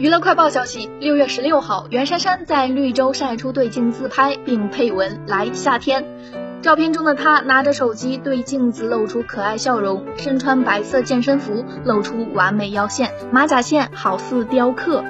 娱乐快报消息六月十六号袁姗姗在绿洲晒出对镜自拍并配文来夏天照片中的她拿着手机对镜子露出可爱笑容身穿白色健身服露出完美腰线马甲线好似雕刻。